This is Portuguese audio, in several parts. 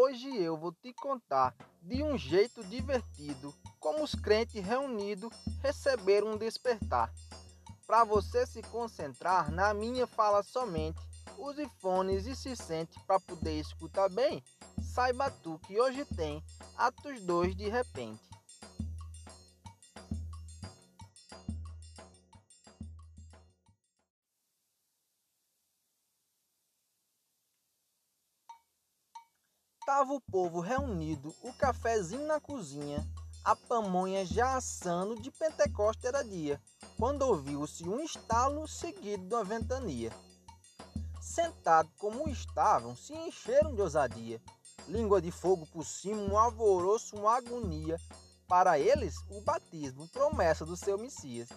Hoje eu vou te contar de um jeito divertido como os crentes reunidos receberam um despertar. Para você se concentrar na minha fala somente, use fones e se sente para poder escutar bem. Saiba tu que hoje tem Atos 2 de repente. Tava o povo reunido, o cafezinho na cozinha, a pamonha já assando de Pentecoste era dia, quando ouviu-se um estalo seguido de uma ventania. Sentados como estavam, se encheram de ousadia, língua de fogo por cima, um alvoroço, uma agonia, para eles o batismo, promessa do seu Messias.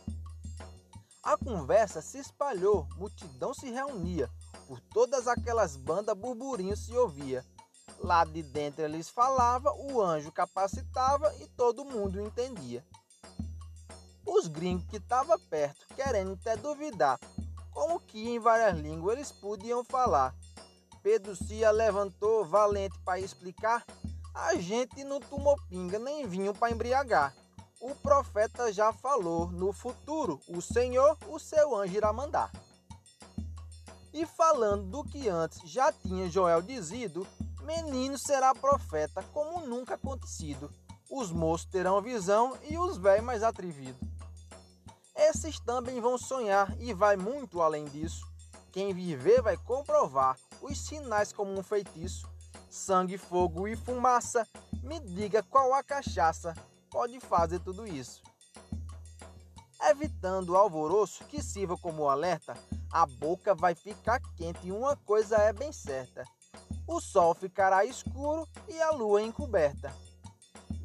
A conversa se espalhou, multidão se reunia, por todas aquelas bandas burburinho se ouvia. Lá de dentro eles falava, o anjo capacitava e todo mundo entendia. Os gringos que estavam perto, querendo até duvidar, como que em várias línguas eles podiam falar. Pedro Cia levantou, valente para explicar, a gente não tomou pinga nem vinho para embriagar. O profeta já falou, no futuro o Senhor, o seu anjo irá mandar. E falando do que antes já tinha Joel dizido, Menino será profeta, como nunca acontecido. Os moços terão visão e os velhos mais atrevidos. Esses também vão sonhar e vai muito além disso. Quem viver vai comprovar os sinais como um feitiço. Sangue, fogo e fumaça, me diga qual a cachaça pode fazer tudo isso. Evitando o alvoroço que sirva como alerta, a boca vai ficar quente e uma coisa é bem certa o sol ficará escuro e a lua encoberta.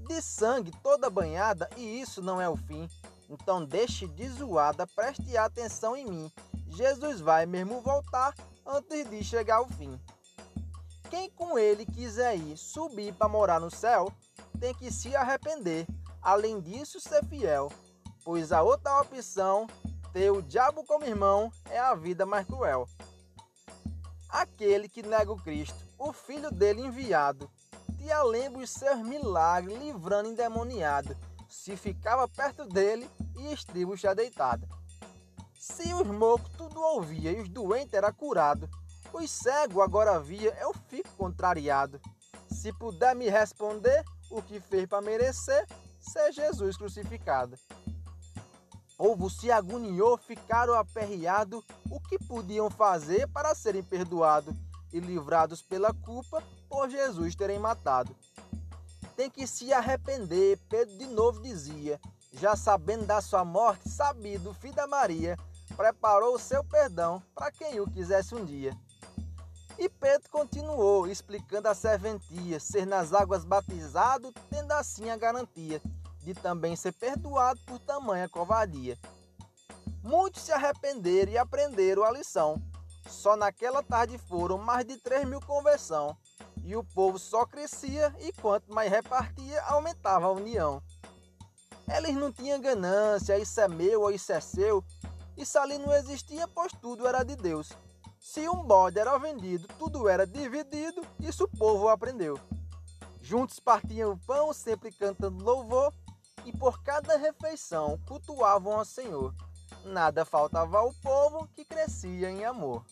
De sangue toda banhada, e isso não é o fim. Então deixe de zoada, preste atenção em mim. Jesus vai mesmo voltar antes de chegar ao fim. Quem com ele quiser ir subir para morar no céu, tem que se arrepender. Além disso, ser fiel. Pois a outra opção, ter o diabo como irmão, é a vida mais cruel. Aquele que nega o Cristo o filho dele enviado. Tia lembra os seus milagres, livrando endemoniado. Se ficava perto dele e estribo já deitado. Se os mocos tudo ouvia e os doentes era curado, os cegos agora via, eu fico contrariado. Se puder me responder o que fez para merecer ser Jesus crucificado. Povo se agoniou, ficaram aperreados, o que podiam fazer para serem perdoados e livrados pela culpa por Jesus terem matado. Tem que se arrepender, Pedro de novo dizia, já sabendo da sua morte, sabido, filho da Maria, preparou o seu perdão para quem o quisesse um dia. E Pedro continuou, explicando a serventia, ser nas águas batizado, tendo assim a garantia de também ser perdoado por tamanha covardia. Muitos se arrependeram e aprenderam a lição, só naquela tarde foram mais de 3 mil conversão. E o povo só crescia e quanto mais repartia, aumentava a união. Eles não tinham ganância, isso é meu ou isso é seu. Isso ali não existia, pois tudo era de Deus. Se um bode era vendido, tudo era dividido, isso o povo aprendeu. Juntos partiam o pão, sempre cantando louvor, e por cada refeição cultuavam ao Senhor nada faltava ao povo que crescia em amor.